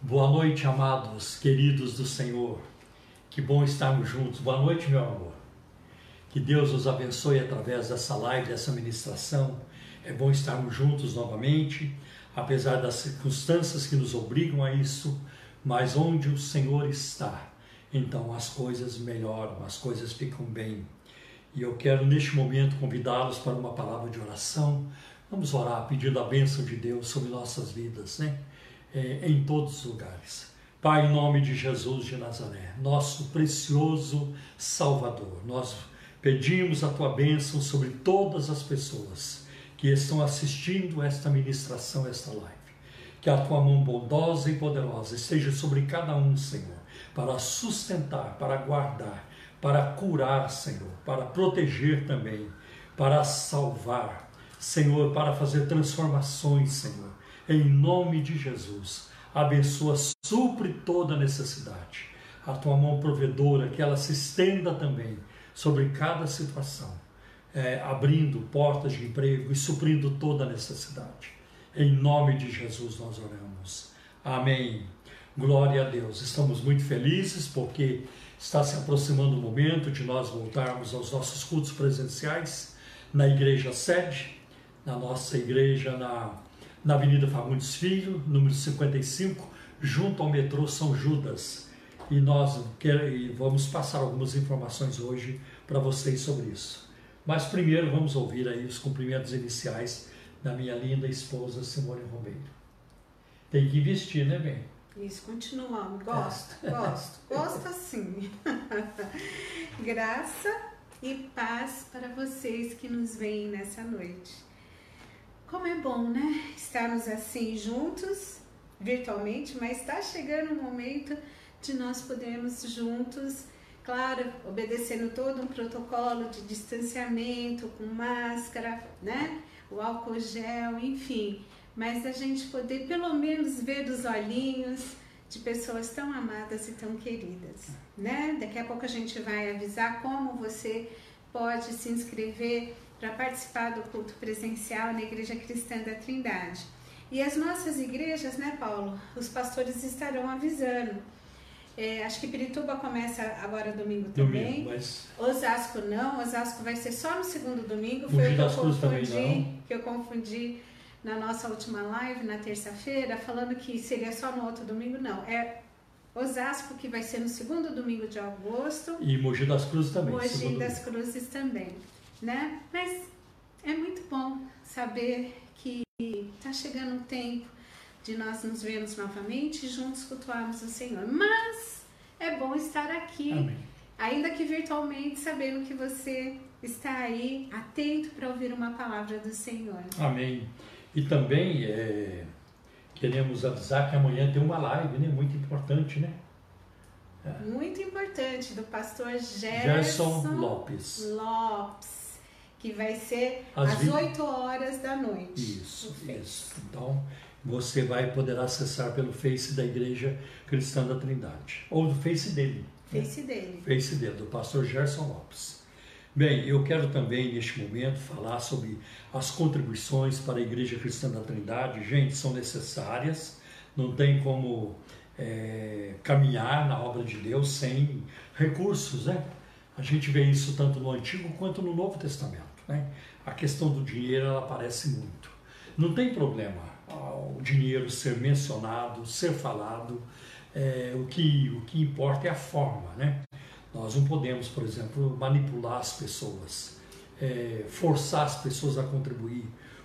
Boa noite, amados, queridos do Senhor. Que bom estarmos juntos. Boa noite, meu amor. Que Deus nos abençoe através dessa live, dessa ministração. É bom estarmos juntos novamente, apesar das circunstâncias que nos obrigam a isso, mas onde o Senhor está, então as coisas melhoram, as coisas ficam bem. E eu quero neste momento convidá-los para uma palavra de oração. Vamos orar pedindo a bênção de Deus sobre nossas vidas, né? É, em todos os lugares. Pai, em nome de Jesus de Nazaré, nosso precioso Salvador, nós pedimos a tua bênção sobre todas as pessoas que estão assistindo esta ministração, esta live. Que a tua mão bondosa e poderosa esteja sobre cada um, Senhor, para sustentar, para guardar, para curar, Senhor, para proteger também, para salvar, Senhor, para fazer transformações, Senhor em nome de Jesus. Abençoa, supre toda necessidade. A tua mão provedora, que ela se estenda também sobre cada situação, é, abrindo portas de emprego e suprindo toda necessidade. Em nome de Jesus nós oramos. Amém. Glória a Deus. Estamos muito felizes porque está se aproximando o momento de nós voltarmos aos nossos cultos presenciais na igreja sede, na nossa igreja na na Avenida Fagundes Filho, número 55, junto ao metrô São Judas. E nós vamos passar algumas informações hoje para vocês sobre isso. Mas primeiro vamos ouvir aí os cumprimentos iniciais da minha linda esposa Simone Romero. Tem que investir, né, bem? Isso, continuamos. Gosto, é. gosto, gosto assim. Graça e paz para vocês que nos veem nessa noite. Como é bom, né? Estarmos assim juntos, virtualmente, mas está chegando o momento de nós podermos juntos, claro, obedecendo todo um protocolo de distanciamento, com máscara, né? O álcool gel, enfim. Mas a gente poder pelo menos ver os olhinhos de pessoas tão amadas e tão queridas, né? Daqui a pouco a gente vai avisar como você pode se inscrever para participar do culto presencial na Igreja Cristã da Trindade. E as nossas igrejas, né, Paulo? Os pastores estarão avisando. É, acho que Pirituba começa agora domingo também. Domingo, mas... Osasco não, Osasco vai ser só no segundo domingo. Foi o que eu confundi, que eu confundi na nossa última live, na terça-feira, falando que seria só no outro domingo. Não, é Osasco que vai ser no segundo domingo de agosto. E Mogi das Cruzes também. Mogi das Cruzes também né? Mas é muito bom saber que está chegando um tempo de nós nos vermos novamente e juntos cultuarmos o Senhor. Mas é bom estar aqui, Amém. ainda que virtualmente, sabendo que você está aí atento para ouvir uma palavra do Senhor. Amém. E também é, queremos avisar que amanhã tem uma live, né? Muito importante, né? É. Muito importante, do pastor Gerson, Gerson Lopes. Lopes que vai ser às, às 8 horas da noite. Isso, isso. Então, você vai poder acessar pelo Face da Igreja Cristã da Trindade. Ou do Face dele. Face né? dele. Face dele, do pastor Gerson Lopes. Bem, eu quero também, neste momento, falar sobre as contribuições para a Igreja Cristã da Trindade. Gente, são necessárias, não tem como é, caminhar na obra de Deus sem recursos, né? A gente vê isso tanto no Antigo quanto no Novo Testamento. Né? A questão do dinheiro ela aparece muito. Não tem problema o dinheiro ser mencionado, ser falado. É, o, que, o que importa é a forma. Né? Nós não podemos, por exemplo, manipular as pessoas, é, forçar as pessoas a contribuir,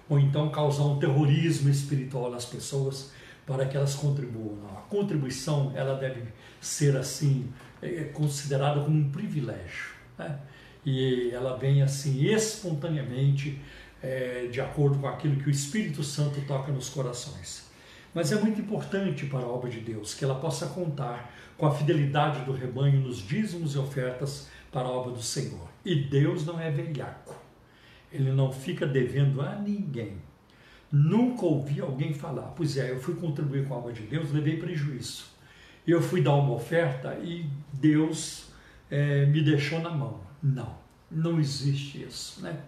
ou então causar um terrorismo espiritual nas pessoas para que elas contribuam. Não. A contribuição ela deve ser assim é considerada como um privilégio. Né? E ela vem assim espontaneamente, é, de acordo com aquilo que o Espírito Santo toca nos corações. Mas é muito importante para a obra de Deus que ela possa contar com a fidelidade do rebanho nos dízimos e ofertas para a obra do Senhor. E Deus não é velhaco. Ele não fica devendo a ninguém. Nunca ouvi alguém falar, pois é, eu fui contribuir com a obra de Deus, levei prejuízo eu fui dar uma oferta e Deus é, me deixou na mão. Não, não existe isso, né?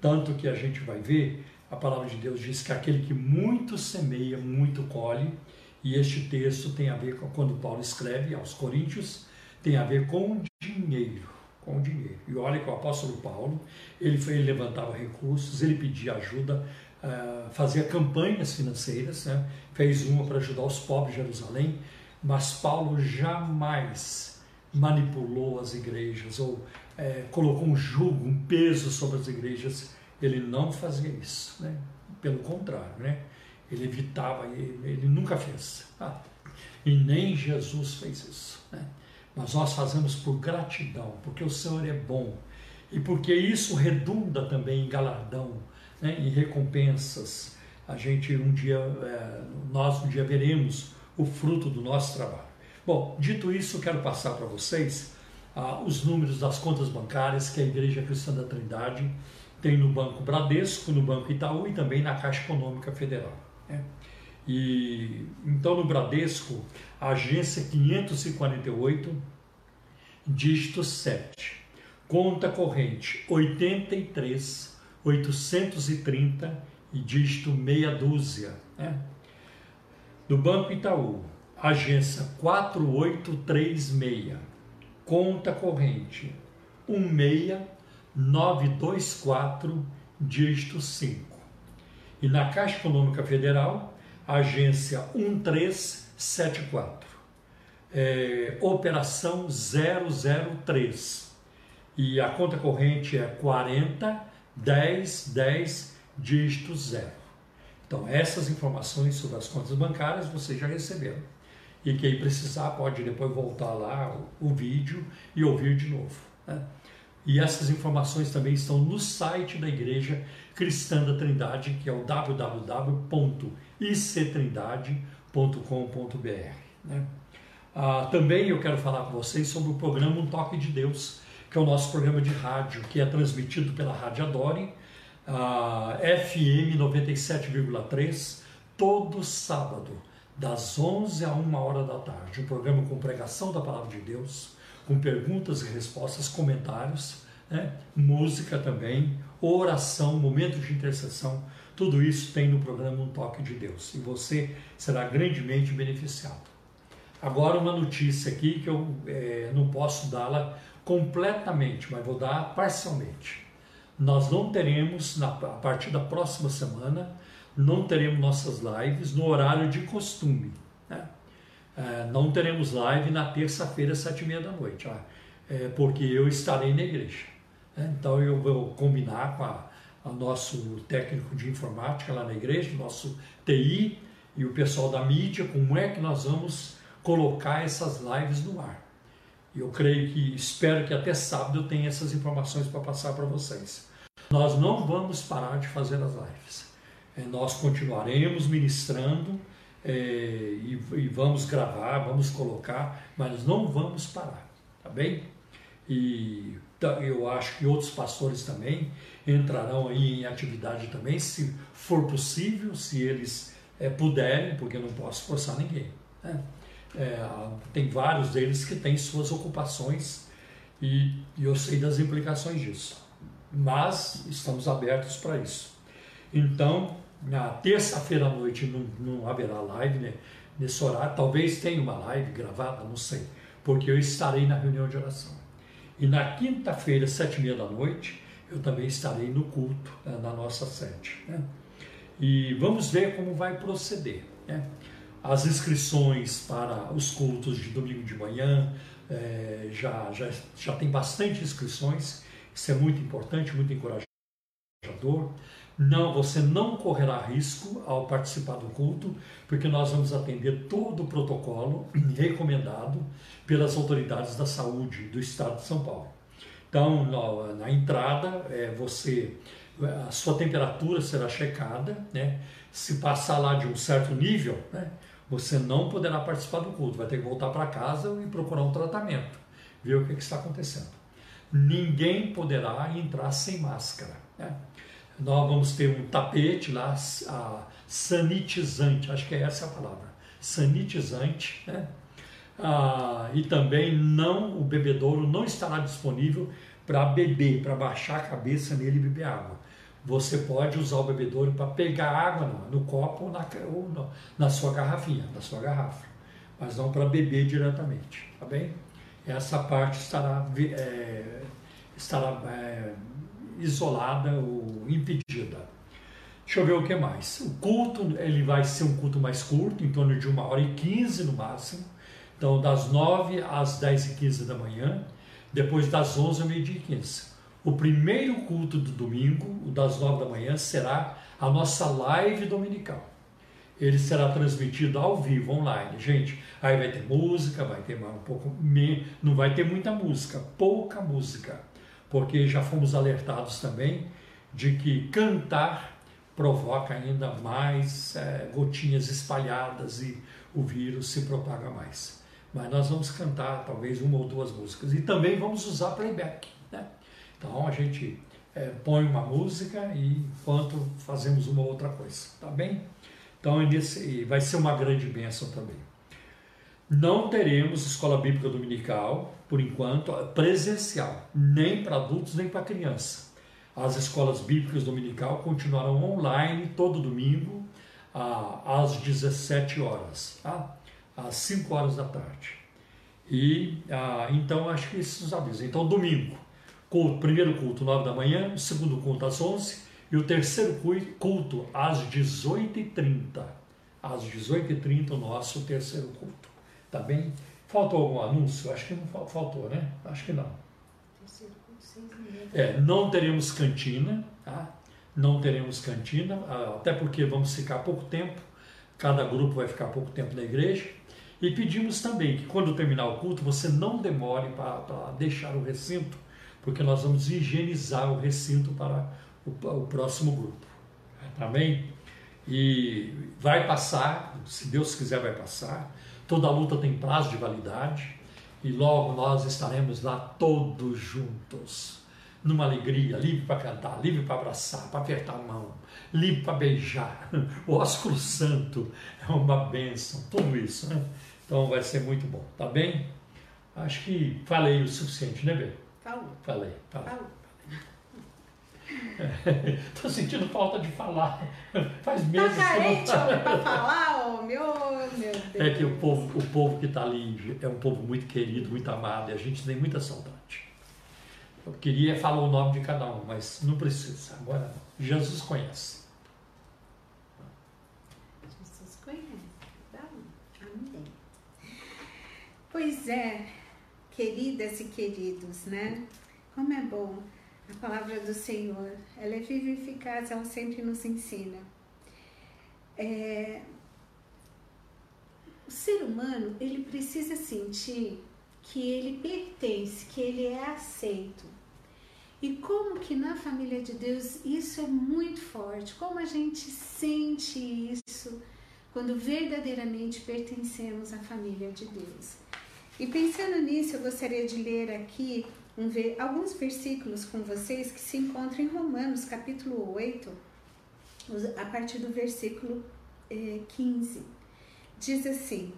Tanto que a gente vai ver, a palavra de Deus diz que aquele que muito semeia, muito colhe, E este texto tem a ver com quando Paulo escreve aos Coríntios, tem a ver com dinheiro, com dinheiro. E olha que o apóstolo Paulo, ele, foi, ele levantava recursos, ele pedia ajuda, uh, fazia campanhas financeiras, né? fez uma para ajudar os pobres de Jerusalém, mas Paulo jamais manipulou as igrejas ou é, colocou um jugo, um peso sobre as igrejas. Ele não fazia isso, né? pelo contrário, né? ele evitava, ele, ele nunca fez. Ah, e nem Jesus fez isso. Né? Mas nós fazemos por gratidão, porque o Senhor é bom e porque isso redunda também em galardão, né? em recompensas. A gente um dia, é, nós um dia veremos o fruto do nosso trabalho. Bom, dito isso, quero passar para vocês ah, os números das contas bancárias que a Igreja Cristã da Trindade tem no Banco Bradesco, no Banco Itaú e também na Caixa Econômica Federal. Né? E, então, no Bradesco, agência 548, dígito 7, conta corrente 83 830 e dígito meia dúzia. Né? Do Banco Itaú, agência 4836, conta corrente 16924, dígito 5. E na Caixa Econômica Federal, agência 1374, é, operação 003. E a conta corrente é 40 10 10 dígito 0. Então, essas informações sobre as contas bancárias vocês já receberam. E quem precisar pode depois voltar lá o, o vídeo e ouvir de novo. Né? E essas informações também estão no site da Igreja Cristã da Trindade, que é o www.ictrindade.com.br. Né? Ah, também eu quero falar com vocês sobre o programa Um Toque de Deus, que é o nosso programa de rádio, que é transmitido pela Rádio Adore a FM 97,3, todo sábado, das 11 a 1 hora da tarde. Um programa com pregação da Palavra de Deus, com perguntas e respostas, comentários, né? música também, oração, momento de intercessão. Tudo isso tem no programa Um Toque de Deus e você será grandemente beneficiado. Agora, uma notícia aqui que eu é, não posso dá-la completamente, mas vou dar parcialmente nós não teremos, na, a partir da próxima semana, não teremos nossas lives no horário de costume. Né? É, não teremos live na terça-feira, sete e meia da noite, ah, é, porque eu estarei na igreja. Né? Então eu vou combinar com a, a nosso técnico de informática lá na igreja, nosso TI e o pessoal da mídia, como é que nós vamos colocar essas lives no ar. Eu creio que, espero que até sábado eu tenha essas informações para passar para vocês. Nós não vamos parar de fazer as lives. É, nós continuaremos ministrando é, e, e, vamos gravar, vamos colocar, mas não vamos parar, tá bem? E eu acho que outros pastores também entrarão aí em atividade também, se for possível, se eles é, puderem, porque eu não posso forçar ninguém. Né? É, tem vários deles que têm suas ocupações e, e eu sei das implicações disso mas estamos abertos para isso. Então, na terça-feira à noite não, não haverá live né, nesse horário, talvez tenha uma live gravada, não sei, porque eu estarei na reunião de oração. E na quinta-feira, sete e meia da noite, eu também estarei no culto né, na nossa sede. Né? E vamos ver como vai proceder. Né? As inscrições para os cultos de domingo de manhã é, já, já, já tem bastante inscrições isso é muito importante, muito encorajador. Não, você não correrá risco ao participar do culto, porque nós vamos atender todo o protocolo recomendado pelas autoridades da saúde do Estado de São Paulo. Então, na, na entrada, é, você, a sua temperatura será checada, né? Se passar lá de um certo nível, né? Você não poderá participar do culto, vai ter que voltar para casa e procurar um tratamento, ver o que, que está acontecendo ninguém poderá entrar sem máscara. Né? Nós vamos ter um tapete lá, sanitizante, acho que é essa a palavra, sanitizante, né? Ah, e também não o bebedouro não estará disponível para beber, para baixar a cabeça nele e beber água. você pode usar o bebedouro para pegar água no, no copo ou, na, ou no, na sua garrafinha, na sua garrafa, mas não para beber diretamente, tá bem? Essa parte estará, é, estará é, isolada ou impedida. Deixa eu ver o que mais. O culto ele vai ser um culto mais curto, em torno de uma hora e quinze no máximo. Então, das nove às dez e quinze da manhã, depois das onze ao meio-dia e quinze. O primeiro culto do domingo, o das nove da manhã, será a nossa live dominical. Ele será transmitido ao vivo, online. Gente, aí vai ter música, vai ter um pouco. Não vai ter muita música, pouca música. Porque já fomos alertados também de que cantar provoca ainda mais é, gotinhas espalhadas e o vírus se propaga mais. Mas nós vamos cantar talvez uma ou duas músicas e também vamos usar playback. Né? Então a gente é, põe uma música e enquanto fazemos uma outra coisa, tá bem? Então esse, vai ser uma grande bênção também. Não teremos escola bíblica dominical, por enquanto, presencial, nem para adultos nem para criança. As escolas bíblicas dominical continuarão online todo domingo às 17 horas, tá? às 5 horas da tarde. E ah, então acho que esses avisos. Então, domingo, culto, primeiro culto, 9 da manhã, segundo culto às 11 e o terceiro culto às 18h30. Às 18h30 o nosso terceiro culto. Tá bem? Faltou algum anúncio? Acho que não faltou, né? Acho que não. É, não teremos cantina, tá? Não teremos cantina, até porque vamos ficar pouco tempo, cada grupo vai ficar pouco tempo na igreja. E pedimos também que quando terminar o culto, você não demore para deixar o recinto, porque nós vamos higienizar o recinto para o, o próximo grupo. Tá bem? E vai passar, se Deus quiser, vai passar. Toda luta tem prazo de validade e logo nós estaremos lá todos juntos, numa alegria, livre para cantar, livre para abraçar, para apertar a mão, livre para beijar. O ósculo santo é uma bênção, tudo isso, né? Então vai ser muito bom, tá bem? Acho que falei o suficiente, né, Bê? Falou. Falei, falei. Falou. Estou sentindo falta de falar. Faz Tá meses que eu não carente, homem, pra falar, ô, meu, meu Deus. É que o povo, o povo que está ali é um povo muito querido, muito amado, e a gente tem muita saudade. Eu queria falar o nome de cada um, mas não precisa, agora não. Jesus conhece. Jesus conhece. Tá. Amém. Pois é, queridas e queridos, né? Como é bom a palavra do Senhor. Ela é viva e eficaz, ela sempre nos ensina. É, o ser humano, ele precisa sentir que ele pertence, que ele é aceito. E como que na família de Deus isso é muito forte, como a gente sente isso quando verdadeiramente pertencemos à família de Deus. E pensando nisso, eu gostaria de ler aqui um, alguns versículos com vocês que se encontram em Romanos, capítulo 8, a partir do versículo eh, 15. Diz assim: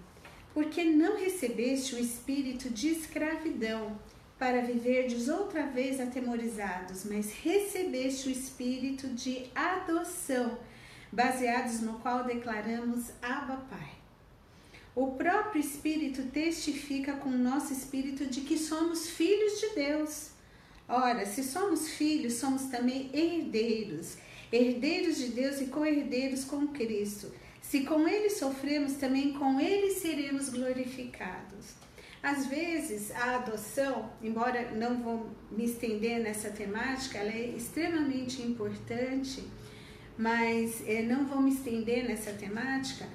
Porque não recebeste o espírito de escravidão para viverdes outra vez atemorizados, mas recebeste o espírito de adoção, baseados no qual declaramos Abba Pai. O próprio Espírito testifica com o nosso espírito de que somos filhos de Deus. Ora, se somos filhos, somos também herdeiros, herdeiros de Deus e co-herdeiros com Cristo. Se com Ele sofremos, também com Ele seremos glorificados. Às vezes, a adoção, embora não vou me estender nessa temática, ela é extremamente importante, mas eh, não vou me estender nessa temática.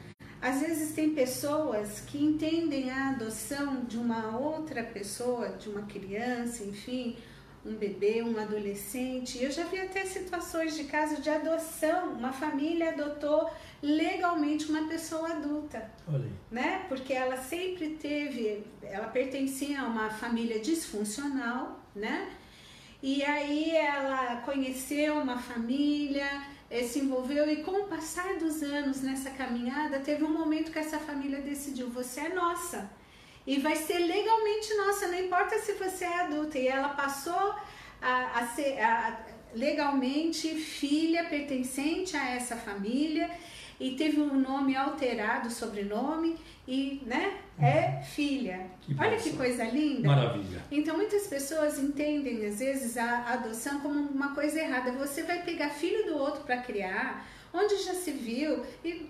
Às vezes, tem pessoas que entendem a adoção de uma outra pessoa, de uma criança, enfim, um bebê, um adolescente. Eu já vi até situações de caso de adoção. Uma família adotou legalmente uma pessoa adulta, Olha aí. né? Porque ela sempre teve, ela pertencia a uma família disfuncional, né? E aí ela conheceu uma família, se envolveu e com o passar dos anos nessa caminhada, teve um momento que essa família decidiu: você é nossa e vai ser legalmente nossa, não importa se você é adulta. E ela passou a, a ser, a, legalmente filha pertencente a essa família e teve um nome alterado, sobrenome, e né, é uhum. filha. Que Olha que coisa linda. Maravilha. Então muitas pessoas entendem às vezes a adoção como uma coisa errada. Você vai pegar filho do outro para criar, onde já se viu e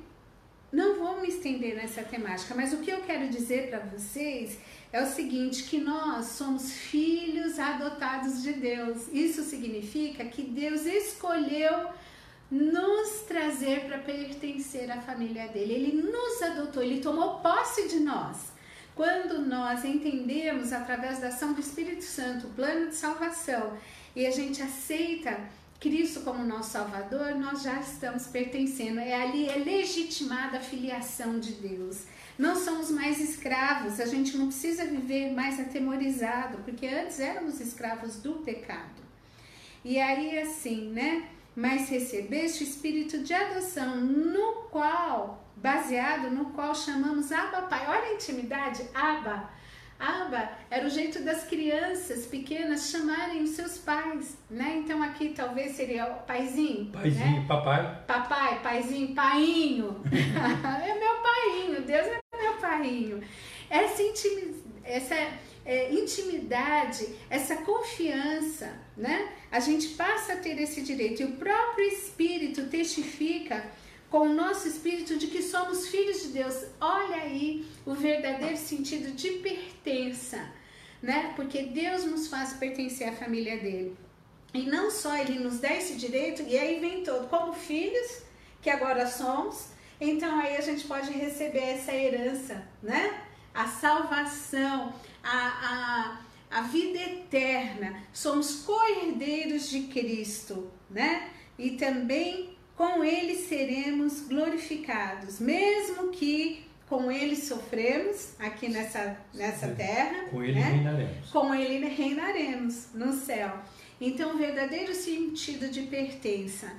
não vou me estender nessa temática, mas o que eu quero dizer para vocês é o seguinte, que nós somos filhos adotados de Deus. Isso significa que Deus escolheu nos trazer para pertencer à família dele. Ele nos adotou, ele tomou posse de nós. Quando nós entendemos através da ação do Espírito Santo o plano de salvação e a gente aceita Cristo como nosso Salvador, nós já estamos pertencendo. É ali é legitimada a filiação de Deus. Não somos mais escravos, a gente não precisa viver mais atemorizado, porque antes éramos escravos do pecado. E aí assim, né? Mas recebeste o espírito de adoção, no qual, baseado no qual chamamos Abba Pai. Olha a intimidade, Abba. Abba era o jeito das crianças pequenas chamarem os seus pais, né? Então aqui talvez seria o paizinho. Paizinho, né? papai. Papai, paizinho, painho. é meu painho, Deus é meu painho. Essa intimidade, essa é, intimidade, essa confiança, né? A gente passa a ter esse direito e o próprio Espírito testifica com o nosso espírito de que somos filhos de Deus. Olha aí o verdadeiro sentido de pertença, né? Porque Deus nos faz pertencer à família dele. E não só ele nos dá esse direito, e aí vem todo, como filhos, que agora somos, então aí a gente pode receber essa herança, né? A salvação, a, a, a vida eterna, somos co-herdeiros de Cristo, né? E também com Ele seremos glorificados, mesmo que com Ele sofremos aqui nessa, nessa terra. Com Ele né? reinaremos. Com Ele reinaremos no céu. Então, o verdadeiro sentido de pertença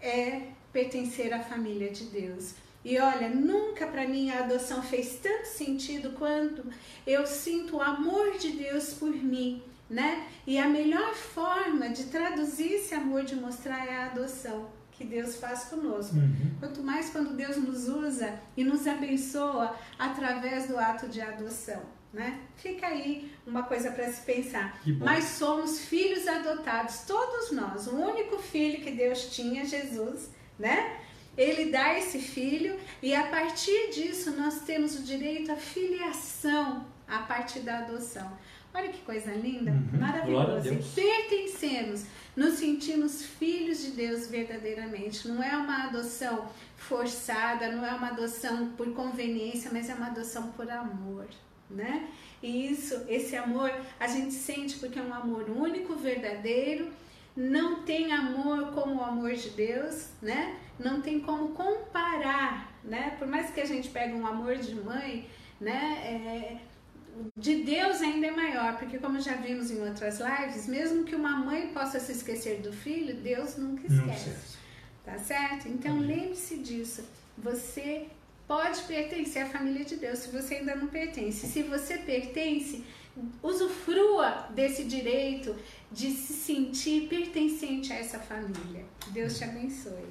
é pertencer à família de Deus. E olha, nunca para mim a adoção fez tanto sentido quanto eu sinto o amor de Deus por mim, né? E a melhor forma de traduzir esse amor, de mostrar, é a adoção que Deus faz conosco. Uhum. Quanto mais quando Deus nos usa e nos abençoa através do ato de adoção. Né? Fica aí uma coisa para se pensar. Mas somos filhos adotados, todos nós. O único filho que Deus tinha, Jesus, né? Ele dá esse filho e a partir disso nós temos o direito à filiação a partir da adoção. Olha que coisa linda, uhum, maravilhosa. E pertencemos, nos sentimos filhos de Deus verdadeiramente. Não é uma adoção forçada, não é uma adoção por conveniência, mas é uma adoção por amor, né? E isso, esse amor, a gente sente porque é um amor único, verdadeiro não tem amor como o amor de Deus, né? Não tem como comparar, né? Por mais que a gente pegue um amor de mãe, né? É, de Deus ainda é maior, porque como já vimos em outras lives, mesmo que uma mãe possa se esquecer do filho, Deus nunca esquece. Tá certo? Então lembre-se disso. Você pode pertencer à família de Deus se você ainda não pertence. Se você pertence, usufrua desse direito de se sentir pertencente a essa família. Deus te abençoe.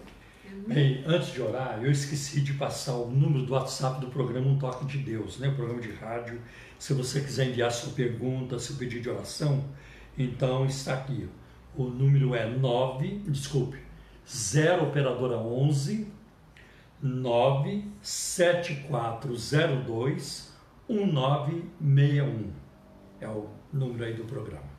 Bem, antes de orar, eu esqueci de passar o número do WhatsApp do programa Um Toque de Deus, né? o programa de rádio. Se você quiser enviar sua pergunta, seu pedido de oração, então está aqui. O número é 9, desculpe, 0 operadora 11 97402 1961 é o número aí do programa.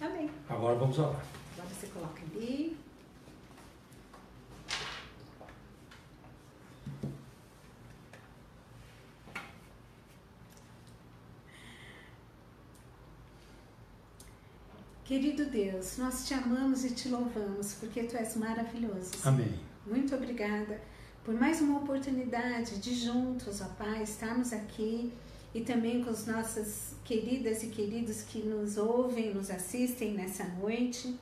Amém. Agora vamos orar. Agora você coloca ali. Querido Deus, nós te amamos e te louvamos porque tu és maravilhoso. Amém. Muito obrigada por mais uma oportunidade de juntos, ó Pai, estarmos aqui e também com as nossas queridas e queridos que nos ouvem, nos assistem nessa noite,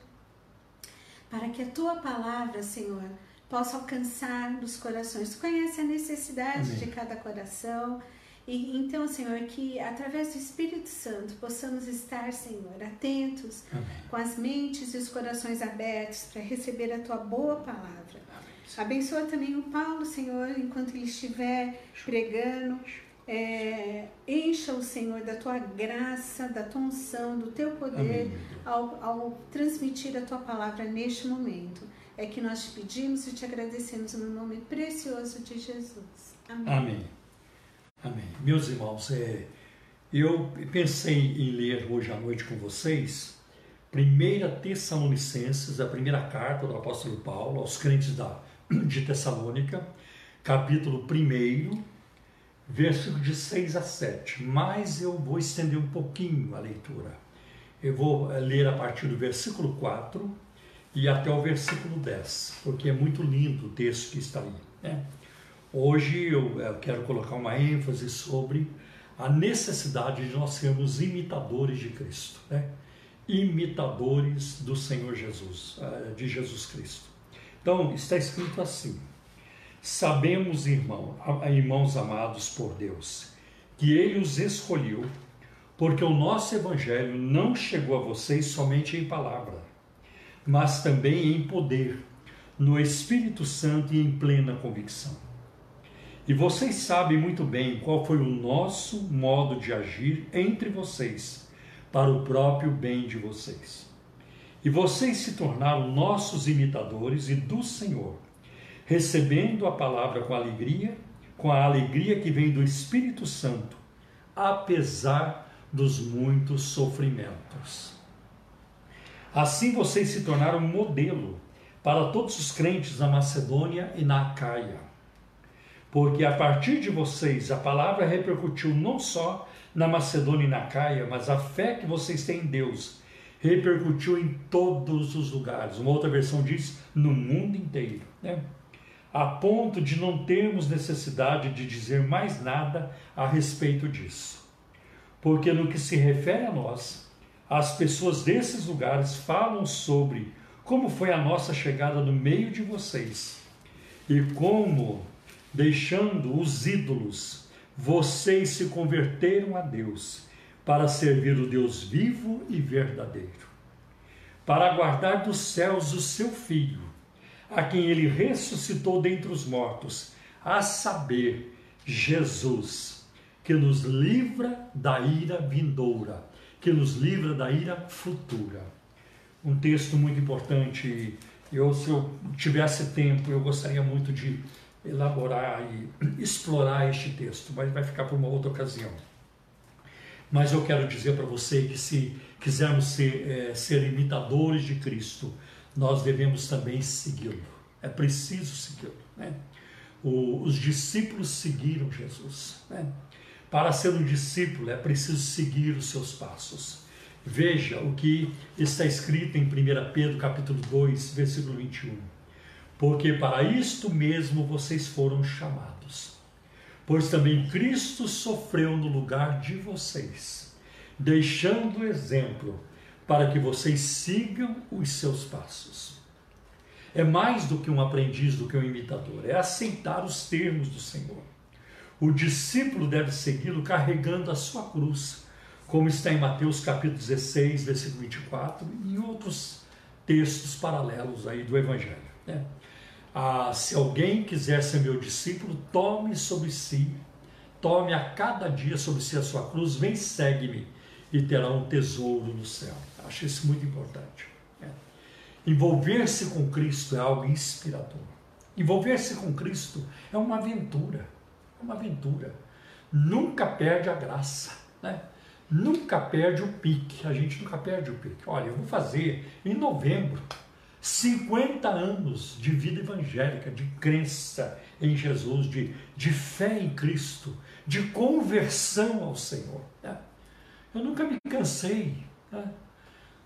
para que a tua palavra, Senhor, possa alcançar nos corações. Tu conhece a necessidade Amém. de cada coração E, então, Senhor, que através do Espírito Santo possamos estar, Senhor, atentos, Amém. com as mentes e os corações abertos para receber a tua boa palavra. Amém. Abençoa também o Paulo, Senhor, enquanto ele estiver pregando. É, encha o Senhor da tua graça, da tua unção, do teu poder ao, ao transmitir a tua palavra neste momento. É que nós te pedimos e te agradecemos no nome precioso de Jesus. Amém. Amém. Amém. Meus irmãos, é, eu pensei em ler hoje à noite com vocês 1 Tessalonicenses, a primeira carta do apóstolo Paulo aos crentes da, de Tessalônica, capítulo 1, versículo de 6 a 7. Mas eu vou estender um pouquinho a leitura. Eu vou é, ler a partir do versículo 4 e até o versículo 10, porque é muito lindo o texto que está aí. Né? Hoje eu, eu quero colocar uma ênfase sobre a necessidade de nós sermos imitadores de Cristo, né? imitadores do Senhor Jesus, eh, de Jesus Cristo. Então, está escrito assim: Sabemos, irmão, irmãos amados por Deus, que Ele os escolheu, porque o nosso Evangelho não chegou a vocês somente em palavra, mas também em poder, no Espírito Santo e em plena convicção. E vocês sabem muito bem qual foi o nosso modo de agir entre vocês, para o próprio bem de vocês. E vocês se tornaram nossos imitadores e do Senhor, recebendo a palavra com alegria, com a alegria que vem do Espírito Santo, apesar dos muitos sofrimentos. Assim vocês se tornaram modelo para todos os crentes na Macedônia e na Acaia porque a partir de vocês a palavra repercutiu não só na Macedônia e na Caia, mas a fé que vocês têm em Deus repercutiu em todos os lugares. Uma outra versão diz no mundo inteiro, né? a ponto de não termos necessidade de dizer mais nada a respeito disso. Porque no que se refere a nós, as pessoas desses lugares falam sobre como foi a nossa chegada no meio de vocês e como deixando os ídolos, vocês se converteram a Deus para servir o Deus vivo e verdadeiro, para aguardar dos céus o seu Filho, a quem ele ressuscitou dentre os mortos, a saber, Jesus, que nos livra da ira vindoura, que nos livra da ira futura. Um texto muito importante. Eu, se eu tivesse tempo, eu gostaria muito de elaborar e explorar este texto, mas vai ficar para uma outra ocasião. Mas eu quero dizer para você que se quisermos ser, é, ser imitadores de Cristo, nós devemos também segui-lo. É preciso segui-lo. Né? Os discípulos seguiram Jesus. Né? Para ser um discípulo é preciso seguir os seus passos. Veja o que está escrito em 1 Pedro capítulo 2, versículo 21 porque para isto mesmo vocês foram chamados. Pois também Cristo sofreu no lugar de vocês, deixando exemplo para que vocês sigam os seus passos. É mais do que um aprendiz, do que um imitador, é aceitar os termos do Senhor. O discípulo deve segui-lo carregando a sua cruz, como está em Mateus capítulo 16, versículo 24, e em outros textos paralelos aí do Evangelho. Né? Ah, se alguém quiser ser meu discípulo, tome sobre si, tome a cada dia sobre si a sua cruz, vem, segue-me e terá um tesouro no céu. Acho isso muito importante. É. Envolver-se com Cristo é algo inspirador. Envolver-se com Cristo é uma aventura. É uma aventura. Nunca perde a graça. Né? Nunca perde o pique. A gente nunca perde o pique. Olha, eu vou fazer em novembro 50 anos de vida evangélica, de crença em Jesus, de, de fé em Cristo, de conversão ao Senhor. Né? Eu nunca me cansei. Né?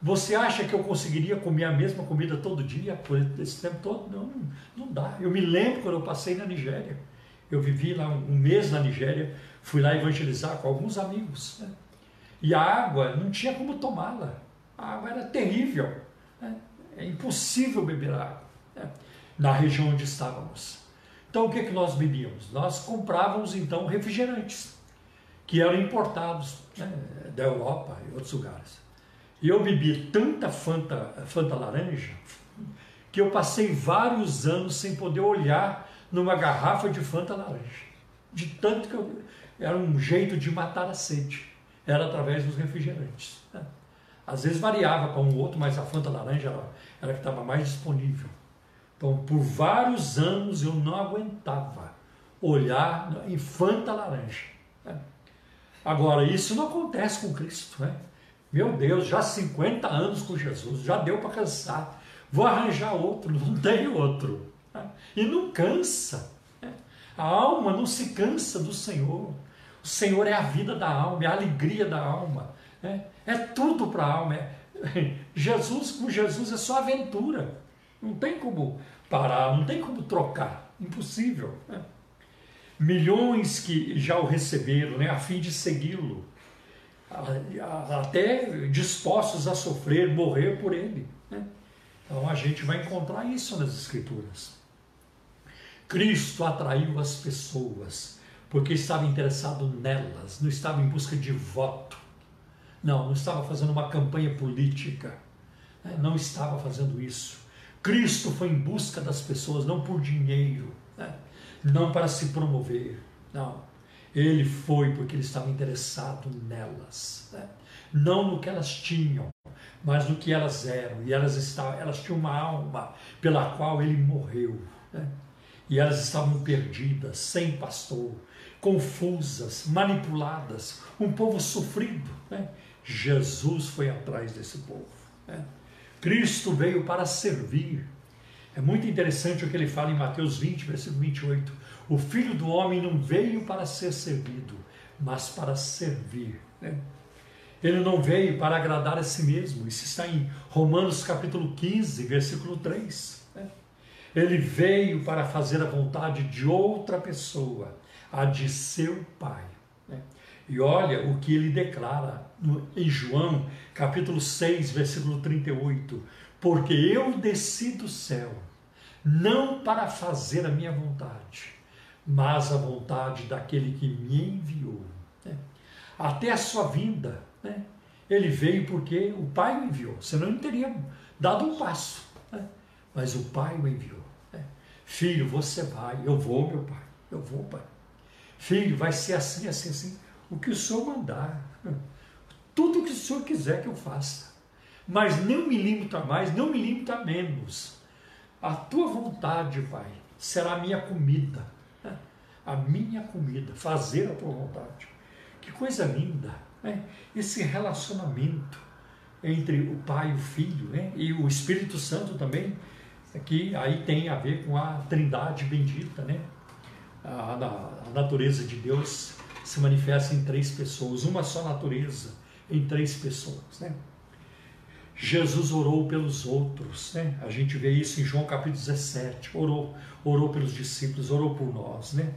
Você acha que eu conseguiria comer a mesma comida todo dia por esse tempo todo? Não, não dá. Eu me lembro quando eu passei na Nigéria. Eu vivi lá um mês na Nigéria, fui lá evangelizar com alguns amigos. Né? E a água não tinha como tomá-la. A água era terrível. É impossível beber água né? na região onde estávamos. Então o que, é que nós bebíamos? Nós comprávamos então refrigerantes. que eram importados né, da Europa e outros lugares. E eu bebi tanta Fanta, Fanta laranja que eu passei vários anos sem poder olhar numa garrafa de Fanta laranja. De tanto que eu, era um jeito de matar a sede. Era através dos refrigerantes. Às vezes variava para um outro, mas a Fanta laranja era, era que estava mais disponível. Então, por vários anos eu não aguentava olhar em Fanta laranja. Né? Agora, isso não acontece com Cristo, né? Meu Deus, já 50 anos com Jesus, já deu para cansar. Vou arranjar outro, não tem outro. Né? E não cansa. Né? A alma não se cansa do Senhor. O Senhor é a vida da alma, é a alegria da alma. Né? É tudo para a alma. É... Jesus, com Jesus é só aventura. Não tem como parar, não tem como trocar. Impossível. Né? Milhões que já o receberam, né, a fim de segui-lo, até dispostos a sofrer, morrer por ele. Né? Então a gente vai encontrar isso nas Escrituras. Cristo atraiu as pessoas porque estava interessado nelas, não estava em busca de voto, não, não estava fazendo uma campanha política, né? não estava fazendo isso. Cristo foi em busca das pessoas, não por dinheiro, né? não para se promover, não. Ele foi porque ele estava interessado nelas, né? não no que elas tinham, mas no que elas eram. E elas estavam, elas tinham uma alma pela qual ele morreu. Né? E elas estavam perdidas, sem pastor, confusas, manipuladas, um povo sofrido. Né? Jesus foi atrás desse povo. Né? Cristo veio para servir. É muito interessante o que ele fala em Mateus 20, versículo 28. O filho do homem não veio para ser servido, mas para servir. Né? Ele não veio para agradar a si mesmo. Isso está em Romanos capítulo 15, versículo 3. Né? Ele veio para fazer a vontade de outra pessoa a de seu Pai. E olha o que ele declara em João, capítulo 6, versículo 38. Porque eu desci do céu, não para fazer a minha vontade, mas a vontade daquele que me enviou. Né? Até a sua vinda, né? ele veio porque o Pai o enviou, senão ele teria dado um passo. Né? Mas o Pai o enviou. Né? Filho, você vai, eu vou, meu Pai, eu vou, Pai. Filho, vai ser assim, assim, assim. O que o Senhor mandar. Tudo o que o Senhor quiser que eu faça. Mas não me limita mais, não me limita menos. A tua vontade, Pai, será a minha comida. A minha comida, fazer a tua vontade. Que coisa linda, né? Esse relacionamento entre o Pai e o Filho, né? E o Espírito Santo também, que aí tem a ver com a Trindade bendita, né? a, a, natureza de Deus se manifesta em três pessoas, uma só natureza em três pessoas. Né? Jesus orou pelos outros, né? a gente vê isso em João capítulo 17, orou, orou pelos discípulos, orou por nós, né?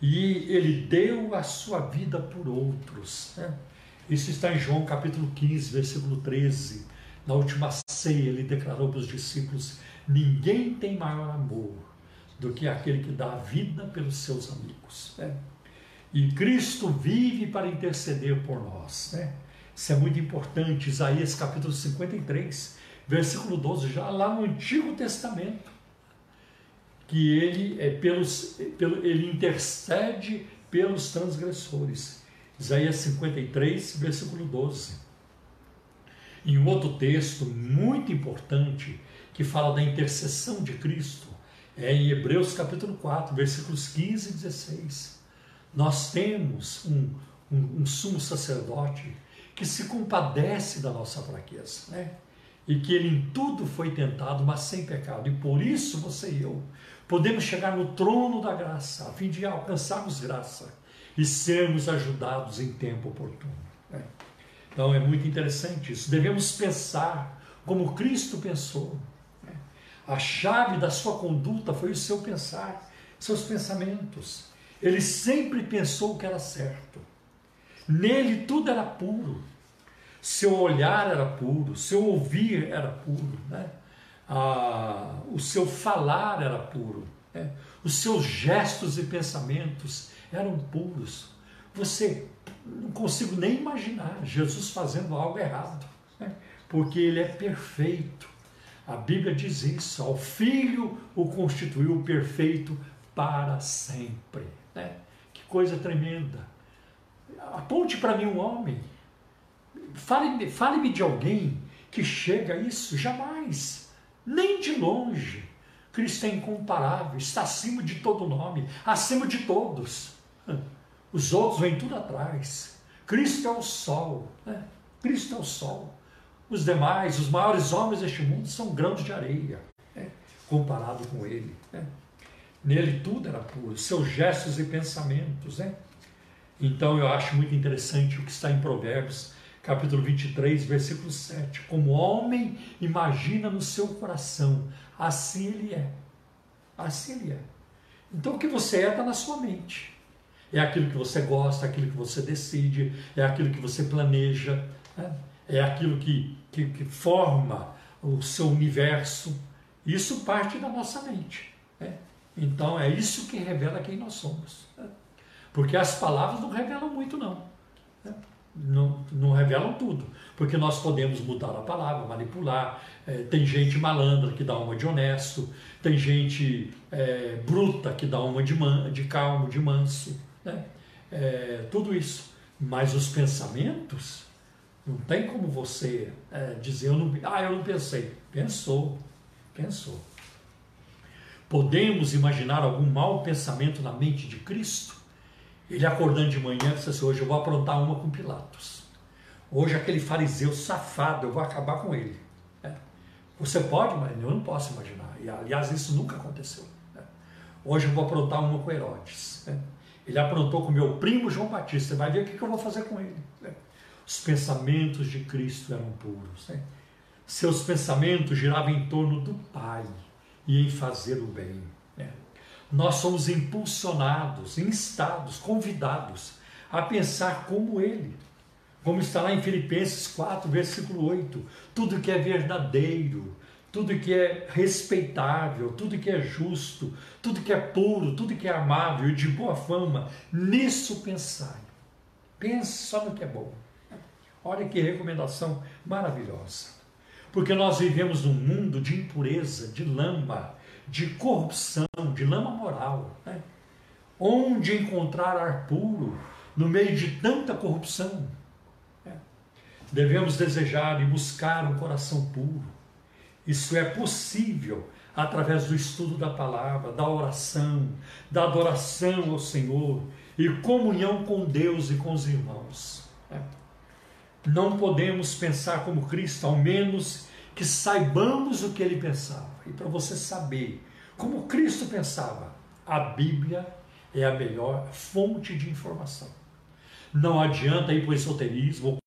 e ele deu a sua vida por outros. Né? Isso está em João capítulo 15, versículo 13. Na última ceia, ele declarou para os discípulos: Ninguém tem maior amor do que aquele que dá a vida pelos seus amigos. Né? E Cristo vive para interceder por nós. Né? Isso é muito importante. Isaías capítulo 53, versículo 12, já lá no Antigo Testamento, que ele, é pelos, pelo, ele intercede pelos transgressores. Isaías 53, versículo 12. Em outro texto muito importante, que fala da intercessão de Cristo, é em Hebreus capítulo 4, versículos 15 e 16. Nós temos um, um, um sumo sacerdote que se compadece da nossa fraqueza, né? E que ele em tudo foi tentado, mas sem pecado. E por isso você e eu podemos chegar no trono da graça, a fim de alcançarmos graça e sermos ajudados em tempo oportuno. Né? Então é muito interessante isso. Devemos pensar como Cristo pensou. A chave da sua conduta foi o seu pensar, seus pensamentos. Ele sempre pensou que era certo. Nele tudo era puro. Seu olhar era puro, seu ouvir era puro, né? ah, o seu falar era puro, né? os seus gestos e pensamentos eram puros. Você não consigo nem imaginar Jesus fazendo algo errado, né? porque ele é perfeito. A Bíblia diz isso: ao filho o constituiu perfeito para sempre. Né? Que coisa tremenda. Aponte para mim um homem. Fale-me fale de alguém que chega a isso. Jamais. Nem de longe. Cristo é incomparável, está acima de todo nome, acima de todos. Os outros vêm tudo atrás. Cristo é o sol. Né? Cristo é o sol. Os demais, os maiores homens deste mundo, são grãos de areia, né? comparado com ele. Né? Nele tudo era puro, seus gestos e pensamentos. Né? Então eu acho muito interessante o que está em Provérbios, capítulo 23, versículo 7. Como homem imagina no seu coração, assim ele é. Assim ele é. Então o que você é está na sua mente. É aquilo que você gosta, aquilo que você decide, é aquilo que você planeja, né? é aquilo que, que, que, forma o seu universo. Isso parte da nossa mente. Né? Então é isso que revela quem nós somos. Porque as palavras não revelam muito, não. Não, não revelam tudo. Porque nós podemos mudar a palavra, manipular. É, tem gente malandra que dá uma de honesto, tem gente é, bruta que dá uma de, man, de calmo, de manso né? É, tudo isso. Mas os pensamentos, não tem como você é, dizer, eu não, ah, eu não pensei. Pensou, pensou. Podemos imaginar algum mau pensamento na mente de Cristo? Ele acordando de manhã disse assim, hoje eu vou aprontar uma com Pilatos. Hoje aquele fariseu safado, eu vou acabar com ele. É. Você pode, mas eu não posso imaginar. E, aliás, isso nunca aconteceu. Né? Hoje eu vou aprontar uma com Herodes. Né? Ele aprontou com meu primo João Batista. Vai ver o que eu vou fazer com ele. Né? Os pensamentos de Cristo eram puros. Né? Seus pensamentos giravam em torno do Pai e em fazer o bem. Né? Nós somos impulsionados, instados, convidados a pensar como Ele. Como está lá em Filipenses 4, versículo 8: tudo que é verdadeiro, tudo que é respeitável, tudo que é justo, tudo que é puro, tudo que é amável e de boa fama, nisso pensai. Pense só no que é bom. Olha que recomendação maravilhosa. Porque nós vivemos num mundo de impureza, de lama, de corrupção, de lama moral. Né? Onde encontrar ar puro no meio de tanta corrupção? Né? Devemos desejar e buscar um coração puro isso é possível através do estudo da palavra, da oração, da adoração ao Senhor e comunhão com Deus e com os irmãos. É. Não podemos pensar como Cristo, ao menos que saibamos o que ele pensava. E para você saber como Cristo pensava, a Bíblia é a melhor fonte de informação. Não adianta ir para o esoterismo,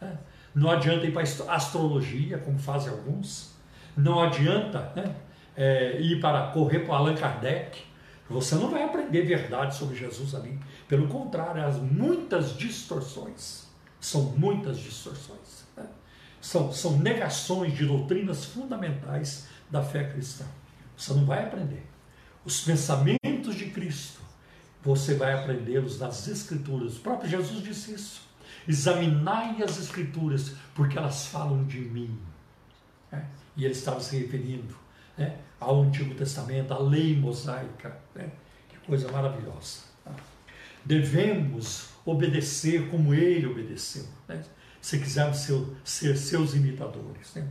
né? Não adianta ir para a astrologia, como fazem alguns. Não adianta né, é, ir para correr para Allan Kardec. Você não vai aprender verdade sobre Jesus ali. Pelo contrário, as muitas distorções. São muitas distorções. Né? São, são negações de doutrinas fundamentais da fé cristã. Você não vai aprender. Os pensamentos de Cristo, você vai aprendê-los nas Escrituras. O próprio Jesus disse isso. Examinai as Escrituras, porque elas falam de mim. É? E ele estava se referindo né, ao Antigo Testamento, à lei mosaica. Né? Que coisa maravilhosa. Devemos obedecer como ele obedeceu, né? se quisermos ser, ser seus imitadores. Né?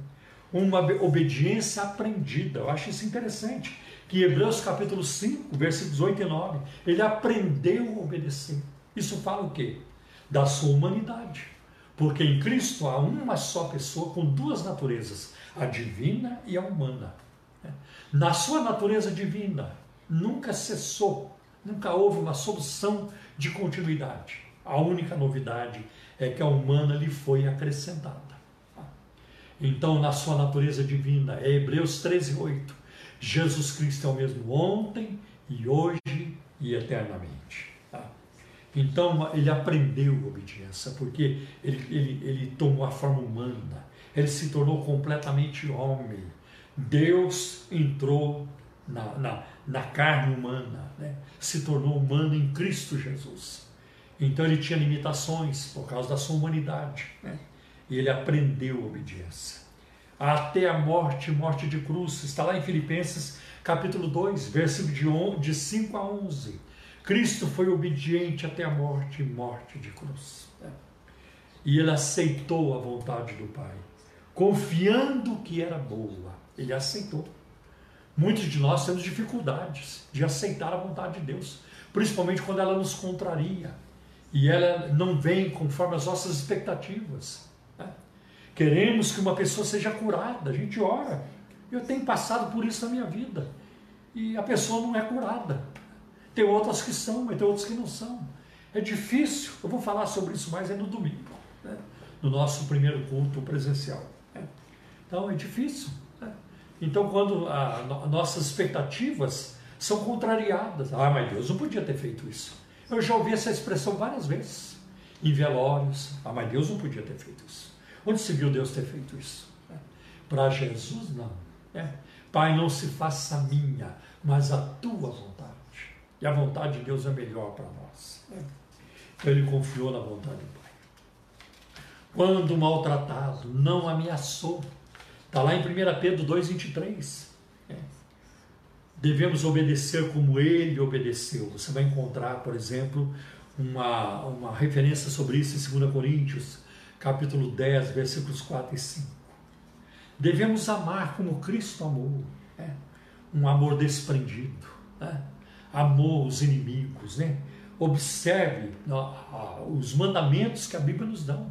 Uma obediência aprendida. Eu acho isso interessante. Que Hebreus capítulo 5, versículos 8 e 9, ele aprendeu a obedecer. Isso fala o quê? da sua humanidade. Porque em Cristo há uma só pessoa com duas naturezas, a divina e a humana. Na sua natureza divina, nunca cessou, nunca houve uma solução de continuidade. A única novidade é que a humana lhe foi acrescentada. Então, na sua natureza divina, é Hebreus 13, 8. Jesus Cristo é o mesmo ontem e hoje e eternamente. Então ele aprendeu obediência, porque ele, ele, ele tomou a forma humana, ele se tornou completamente homem. Deus entrou na, na, na carne humana, né? se tornou humano em Cristo Jesus. Então ele tinha limitações por causa da sua humanidade. Né? E ele aprendeu obediência. Até a morte, morte de cruz. Está lá em Filipenses capítulo 2, versículo de, on, de 5 a 11. Cristo foi obediente até a morte, morte de cruz. Né? E ele aceitou a vontade do Pai, confiando que era boa. Ele aceitou. Muitos de nós temos dificuldades de aceitar a vontade de Deus, principalmente quando ela nos contraria e ela não vem conforme as nossas expectativas. Né? Queremos que uma pessoa seja curada, a gente ora. Eu tenho passado por isso na minha vida e a pessoa não é curada. Tem outras que são, mas tem outras que não são. É difícil, eu vou falar sobre isso mais é no domingo, né? no nosso primeiro culto presencial. Né? Então é difícil. Então, quando a, a, nossas expectativas são contrariadas, ah, mas Deus não podia ter feito isso. Eu já ouvi essa expressão várias vezes, em velórios, ah, mas Deus não podia ter feito isso. Onde se viu Deus ter feito isso? É. Para Jesus, não. É. Pai, não se faça minha, mas a tua vontade. E a vontade de Deus é melhor para nós. É. Então ele confiou na vontade do Pai. Quando maltratado, não ameaçou Está lá em 1 Pedro 2,23. É. Devemos obedecer como ele obedeceu. Você vai encontrar, por exemplo, uma, uma referência sobre isso em 2 Coríntios, capítulo 10, versículos 4 e 5. Devemos amar como Cristo amou. É. Um amor desprendido. Né? Amor os inimigos. Né? Observe os mandamentos que a Bíblia nos dá.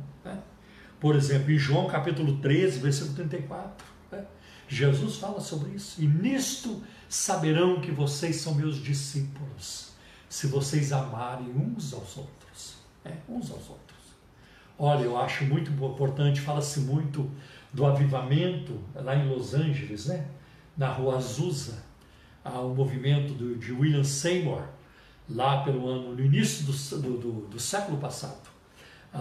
Né? Por exemplo, em João capítulo 13, versículo 34, né? Jesus fala sobre isso. E nisto saberão que vocês são meus discípulos, se vocês amarem uns aos outros. É, uns aos outros. Olha, eu acho muito importante, fala-se muito do avivamento lá em Los Angeles, né? na rua Azusa, o movimento do, de William Seymour, lá pelo ano, no início do, do, do, do século passado,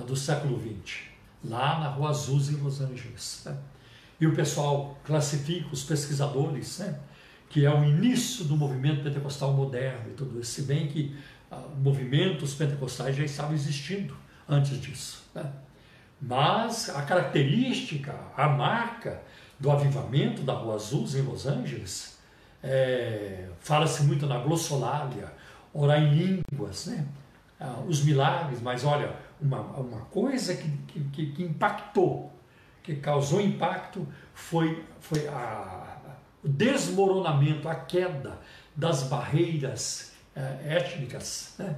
do século 20 lá na Rua Azul em Los Angeles. Né? E o pessoal classifica, os pesquisadores, né? que é o início do movimento pentecostal moderno e tudo isso, se bem que ah, movimentos pentecostais já estavam existindo antes disso. Né? Mas a característica, a marca do avivamento da Rua Azul em Los Angeles, é, fala-se muito na glossolalia, orar em línguas, né? Ah, os milagres, mas olha, uma, uma coisa que, que, que impactou, que causou impacto, foi, foi a, o desmoronamento, a queda das barreiras é, étnicas. Né?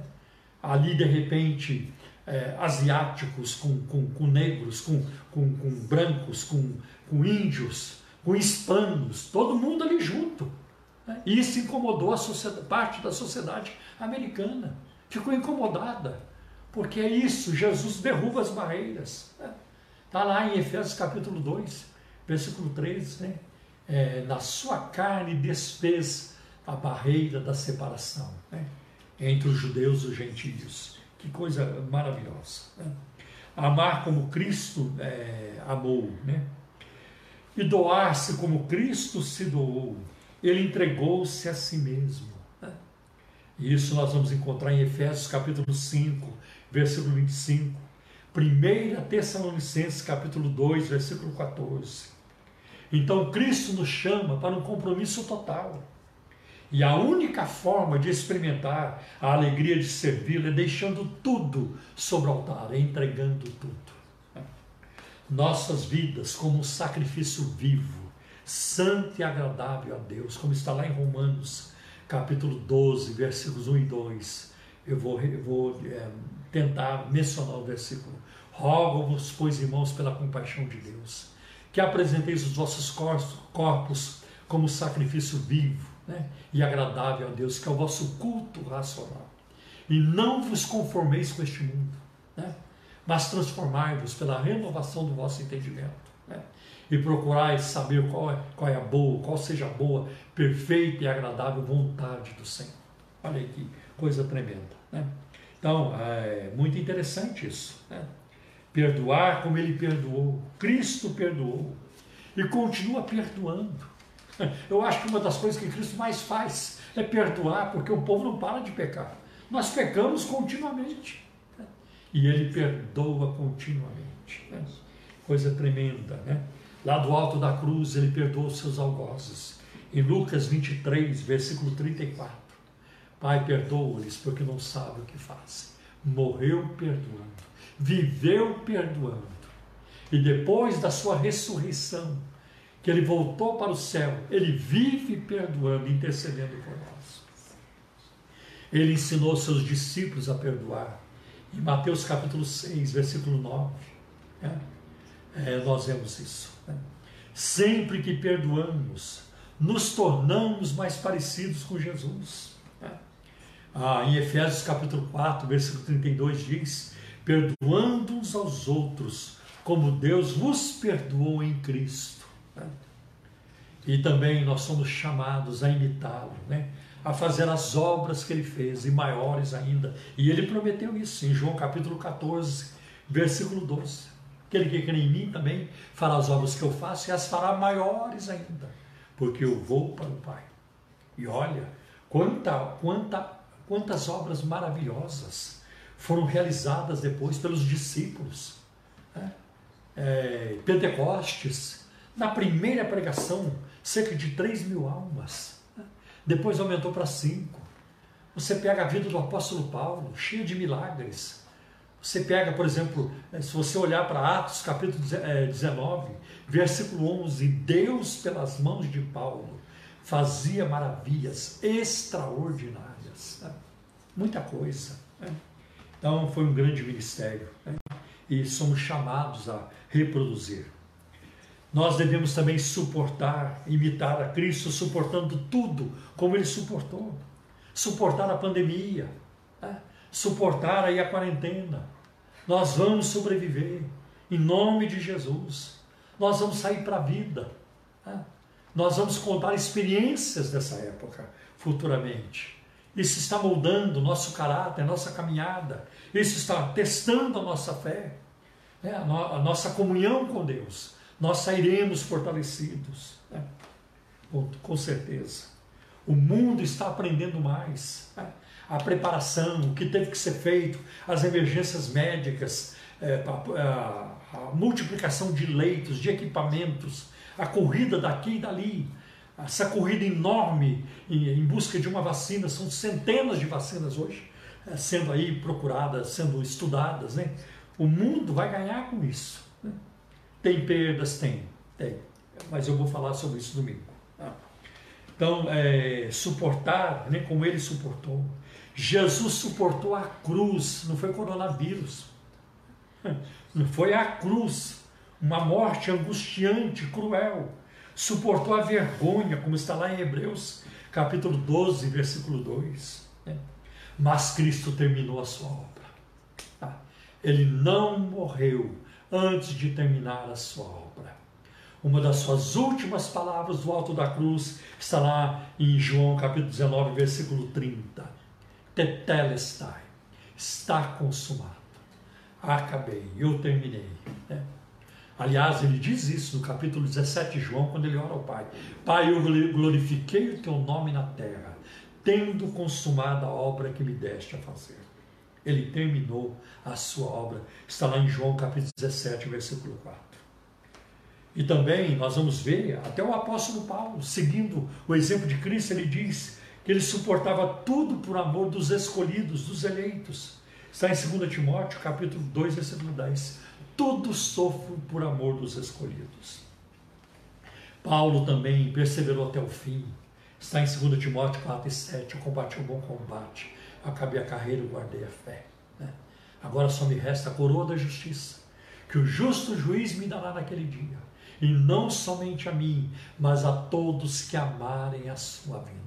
Ali, de repente, é, asiáticos com, com, com negros, com, com, com, brancos, com, com índios, com hispanos, todo mundo ali junto. Né? E isso incomodou a parte da sociedade americana. Ficou incomodada. Porque é isso, Jesus derruba as barreiras. Está lá em Efésios capítulo 2, versículo 3, né? É, na sua carne desfez a barreira da separação né? entre os judeus e os gentios. Que coisa maravilhosa. Né? Amar como Cristo é, amou, né? E doar-se como Cristo se doou. Ele entregou-se a si mesmo. Isso nós vamos encontrar em Efésios capítulo 5, versículo 25. 1 Tessalonicenses, capítulo 2, versículo 14. Então Cristo nos chama para um compromisso total. E a única forma de experimentar a alegria de servi-lo é deixando tudo sobre o altar, é entregando tudo. Nossas vidas como um sacrifício vivo, santo e agradável a Deus, como está lá em Romanos, capítulo 12, versículos 1 e 2. Eu vou, eu vou é, tentar mencionar o versículo. Rogo-vos, pois, irmãos, pela compaixão de Deus, que apresenteis os vossos corpos como sacrifício vivo né, e agradável a Deus, que é o vosso culto racional. E não vos conformeis com este mundo, né, mas transformai-vos pela renovação do vosso entendimento. Né, e procurai saber qual é, qual é a boa, qual seja a boa, perfeita e agradável vontade do Senhor. Olha aí que coisa tremenda. Né? Então, é muito interessante isso. Né? Perdoar como ele perdoou. Cristo perdoou. E continua perdoando. Eu acho que uma das coisas que Cristo mais faz é perdoar, porque o povo não para de pecar. Nós pecamos continuamente. e ele perdoa continuamente. Né? Coisa tremenda, né? Lá do alto da cruz, ele perdoa os seus algozes. Em Lucas 23, versículo 34. Pai, perdoa-lhes porque não sabem o que fazem. Morreu perdoando, viveu perdoando. E depois da sua ressurreição, que ele voltou para o céu, ele vive perdoando, intercedendo por nós. Ele ensinou seus discípulos a perdoar. Em Mateus capítulo 6, versículo 9, né? É, nós vemos isso. Né? Sempre que perdoamos, nos tornamos mais parecidos com Jesus. Né? Ah, em Efésios capítulo 4, versículo 32 diz: perdoando uns aos outros, como Deus vos perdoou em Cristo. Né? E também nós somos chamados a imitá-lo, né? a fazer as obras que ele fez, e maiores ainda. E ele prometeu isso em João capítulo 14, versículo 12. Aquele que crê em mim também fará as obras que eu faço e as fará maiores ainda, porque eu vou para o Pai. E olha, quanta, quanta, quantas obras maravilhosas foram realizadas depois pelos discípulos. Né? É, Pentecostes, na primeira pregação, cerca de 3 mil almas. Né? Depois aumentou para 5. Você pega a vida do apóstolo Paulo, cheia de milagres. Você pega, por exemplo, eh, se você olhar para Atos capítulo 19, eh, versículo 11, Deus pelas mãos de Paulo fazia maravilhas extraordinárias. Né? Muita coisa. Né? Então foi um grande ministério. Né? E somos chamados a reproduzir. Nós devemos também suportar, imitar a Cristo, suportando tudo como ele suportou. Suportar a pandemia, né? suportar aí a quarentena. Nós vamos sobreviver, em nome de Jesus. Nós vamos sair para a vida. Né? Nós vamos contar experiências dessa época futuramente. Isso está moldando nosso caráter, nossa caminhada. Isso está testando a nossa fé, né? a, no a nossa comunhão com Deus nós sairemos fortalecidos. Né? Com, certeza. O mundo está aprendendo mais. Né? A preparação, o que teve que ser feito, as emergências médicas, é, a, multiplicação de leitos, de equipamentos, a corrida daqui e dali, essa corrida enorme em, em busca de uma vacina, são centenas de vacinas hoje é, sendo aí procuradas, sendo estudadas. Né? O mundo vai ganhar com isso. Né? Tem perdas? Tem, tem. Mas eu vou falar sobre isso domingo. Tá? Então, é, suportar, né, como ele suportou. Jesus suportou a cruz, não foi coronavírus. Não foi a cruz, uma morte angustiante, cruel. Suportou a vergonha, como está lá em Hebreus, capítulo 12, versículo 2. Né? Mas Cristo terminou a sua obra. Tá? Ele não morreu antes de terminar a sua obra. Uma das suas últimas palavras do alto da cruz está lá em João capítulo 19, versículo 30. Tetelestai, está consumado. Acabei, eu terminei. Né? Aliás, ele diz isso no capítulo 17 de João, quando ele ora ao Pai: Pai, eu glorifiquei o teu nome na terra, tendo consumado a obra que me deste a fazer. Ele terminou a sua obra. Está lá em João capítulo 17, versículo 4. E também nós vamos ver até o apóstolo Paulo, seguindo o exemplo de Cristo, ele diz que ele suportava tudo por amor dos escolhidos, dos eleitos. Está em 2 Timóteo, capítulo 2, versículo 10. Tudo sofro por amor dos escolhidos. Paulo também perseverou até o fim. Está em 2 Timóteo 4 e 7. Eu combati o bom combate, acabei a carreira e guardei a fé. Né? Agora só me resta a coroa da justiça, que o justo juiz me dará naquele dia, e não somente a mim, mas a todos que amarem a sua vinda.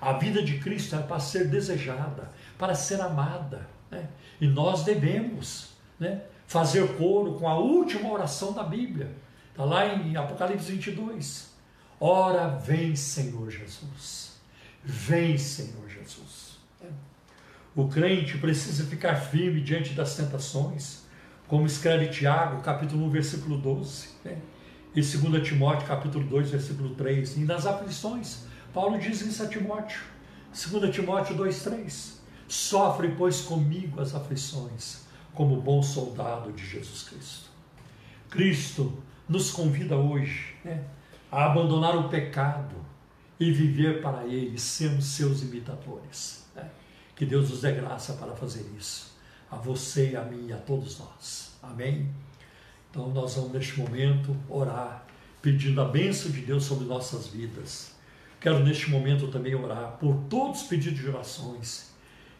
A vida de Cristo é para ser desejada, para ser amada, né? e nós devemos né, fazer coro com a última oração da Bíblia. Está lá em Apocalipse 22. Ora, vem Senhor Jesus. Vem Senhor Jesus. O crente precisa ficar firme diante das tentações, como escreve Tiago, capítulo 1, versículo 12, né? e 2 Timóteo, capítulo 2, versículo 3, e nas aflições. Paulo diz isso a Timóteo, 2 Timóteo 2, 3, sofre, pois, comigo as aflições, como bom soldado de Jesus Cristo. Cristo nos convida hoje né, a abandonar o pecado e viver para Ele, sermos seus imitadores. Né? Que Deus nos dê graça para fazer isso, a você, a mim e a todos nós. Amém? Então nós vamos neste momento orar, pedindo a bênção de Deus sobre nossas vidas. Quero neste momento também orar por todos os pedidos de orações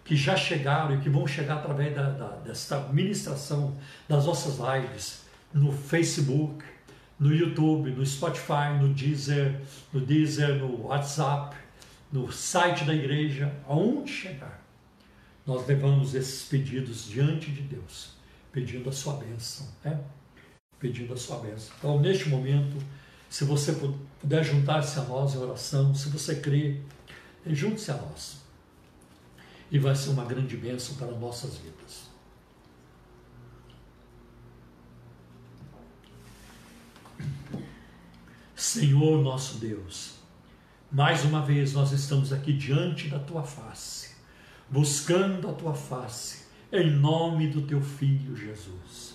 que já chegaram e que vão chegar através da, da, desta ministração das nossas lives no Facebook, no YouTube, no Spotify, no Deezer, no Deezer, no WhatsApp, no site da igreja, aonde chegar. Nós levamos esses pedidos diante de Deus, pedindo a sua bênção, né? Pedindo a sua bênção. Então, neste momento, se você puder juntar-se a nós em oração, se você crê, junte-se a nós. E vai ser uma grande bênção para nossas vidas. Senhor nosso Deus, mais uma vez nós estamos aqui diante da tua face, buscando a tua face, em nome do teu Filho Jesus.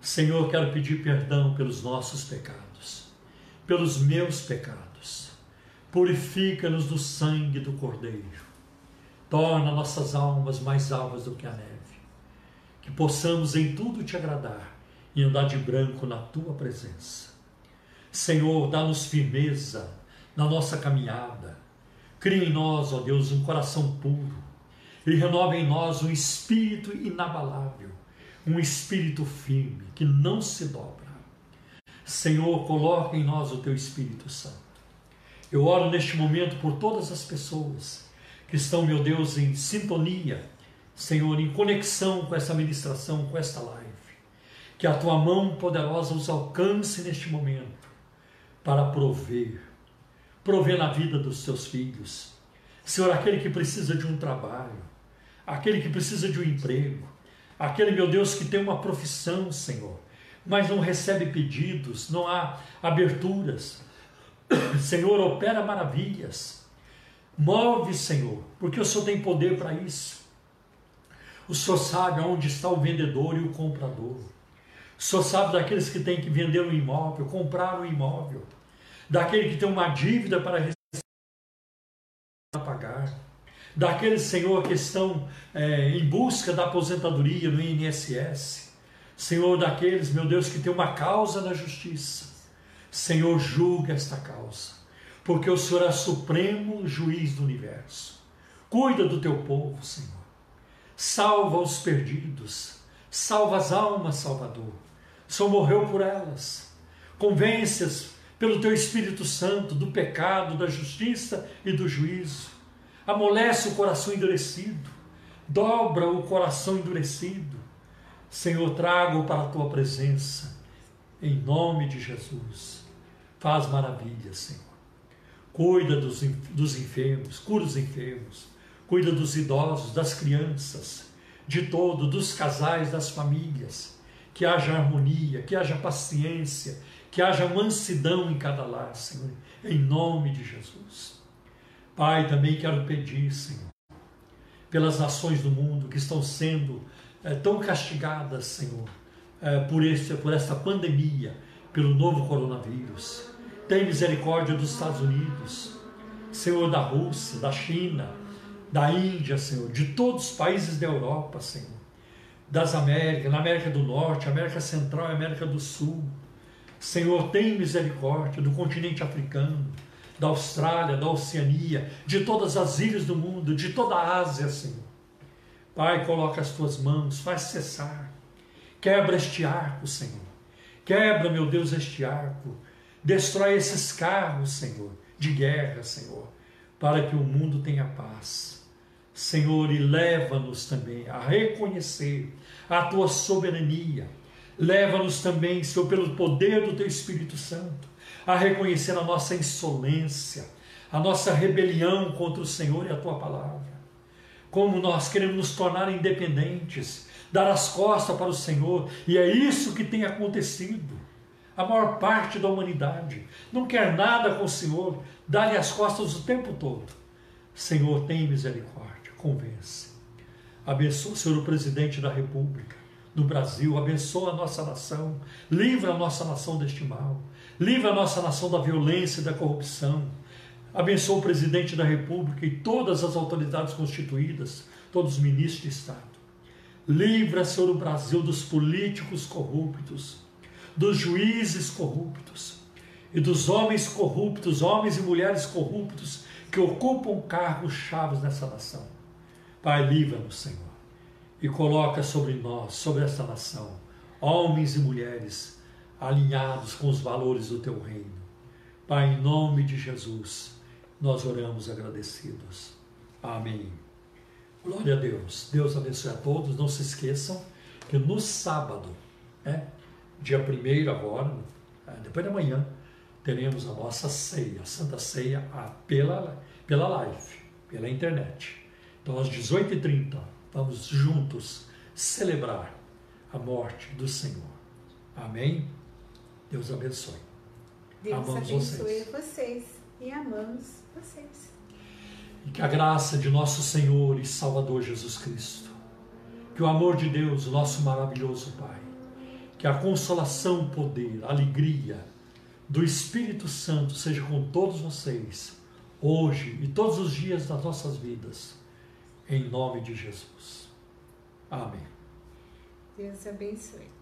Senhor, quero pedir perdão pelos nossos pecados, pelos meus pecados. Purifica-nos do sangue do Cordeiro. Torna nossas almas mais alvas do que a neve. Que possamos em tudo te agradar e andar de branco na tua presença. Senhor, dá-nos firmeza na nossa caminhada. Cria em nós, ó Deus, um coração puro e renova em nós um espírito inabalável, um espírito firme que não se dobra. Senhor, coloca em nós o teu Espírito Santo. Eu oro neste momento por todas as pessoas que estão, meu Deus, em sintonia, Senhor, em conexão com essa ministração, com esta live. Que a tua mão poderosa os alcance neste momento para prover, prover na vida dos teus filhos. Senhor, aquele que precisa de um trabalho, aquele que precisa de um emprego, aquele, meu Deus, que tem uma profissão, Senhor, mas não recebe pedidos, não há aberturas. Senhor, opera maravilhas. Move, Senhor, porque o Senhor tem poder para isso. O Senhor sabe onde está o vendedor e o comprador. O Senhor sabe daqueles que têm que vender um imóvel, comprar um imóvel, daquele que tem uma dívida para pagar, daqueles, Senhor, que estão é, em busca da aposentadoria no INSS, Senhor, daqueles, meu Deus, que tem uma causa na justiça. Senhor, julga esta causa, porque o Senhor é supremo juiz do universo. Cuida do teu povo, Senhor. Salva os perdidos, salva as almas, Salvador. Senhor morreu por elas. Convence-as pelo teu Espírito Santo do pecado, da justiça e do juízo. Amolece o coração endurecido, dobra o coração endurecido. Senhor, trago para a tua presença, em nome de Jesus. Faz maravilhas, Senhor. Cuida dos, dos enfermos, cura os enfermos, cuida dos idosos, das crianças, de todo, dos casais, das famílias. Que haja harmonia, que haja paciência, que haja mansidão em cada lar, Senhor, em nome de Jesus. Pai, também quero pedir, Senhor, pelas nações do mundo que estão sendo é, tão castigadas, Senhor, é, por, esse, por esta pandemia, pelo novo coronavírus. Tem misericórdia dos Estados Unidos, Senhor, da Rússia, da China, da Índia, Senhor, de todos os países da Europa, Senhor, das Américas, na América do Norte, América Central e América do Sul. Senhor, tem misericórdia do continente africano, da Austrália, da Oceania, de todas as ilhas do mundo, de toda a Ásia, Senhor. Pai, coloca as tuas mãos, faz cessar. Quebra este arco, Senhor. Quebra, meu Deus, este arco. Destrói esses carros, Senhor, de guerra, Senhor, para que o mundo tenha paz. Senhor, e leva-nos também a reconhecer a tua soberania Leva-nos também, Senhor, pelo poder do Teu Espírito Santo, a reconhecer a nossa insolência, a nossa rebelião contra o Senhor e a Tua palavra. Como nós queremos nos tornar independentes, dar as costas para o Senhor, e é isso que tem acontecido. A maior parte da humanidade não quer nada com o Senhor, dá-lhe as costas o tempo todo. Senhor, tem misericórdia, convence. Abençoa, Senhor, o presidente da República do Brasil, abençoa a nossa nação, livra a nossa nação deste mal, livra a nossa nação da violência e da corrupção. Abençoa o presidente da República e todas as autoridades constituídas, todos os ministros de Estado. Livra, Senhor, o Brasil dos políticos corruptos, dos juízes corruptos e dos homens corruptos, homens e mulheres corruptos que ocupam cargos chaves nessa nação. Pai, livra-nos, Senhor, e coloca sobre nós, sobre esta nação, homens e mulheres alinhados com os valores do teu reino. Pai, em nome de Jesus, nós oramos agradecidos. Amém. Glória a Deus. Deus abençoe a todos. Não se esqueçam que no sábado, né, dia 1 agora, é, depois da manhã, teremos a nossa ceia, a Santa Ceia pela, pela live, pela internet. Então, às 18h30, vamos juntos celebrar a morte do Senhor. Amém? Deus abençoe. Deus amamos abençoe vocês. vocês e amamos vocês. E que a graça de nosso Senhor e Salvador Jesus Cristo, que o amor de Deus, nosso maravilhoso Pai, que a consolação, poder, alegria do Espírito Santo seja com todos vocês, hoje e todos os dias das nossas vidas em nome de Jesus. Amém. Deus abençoe.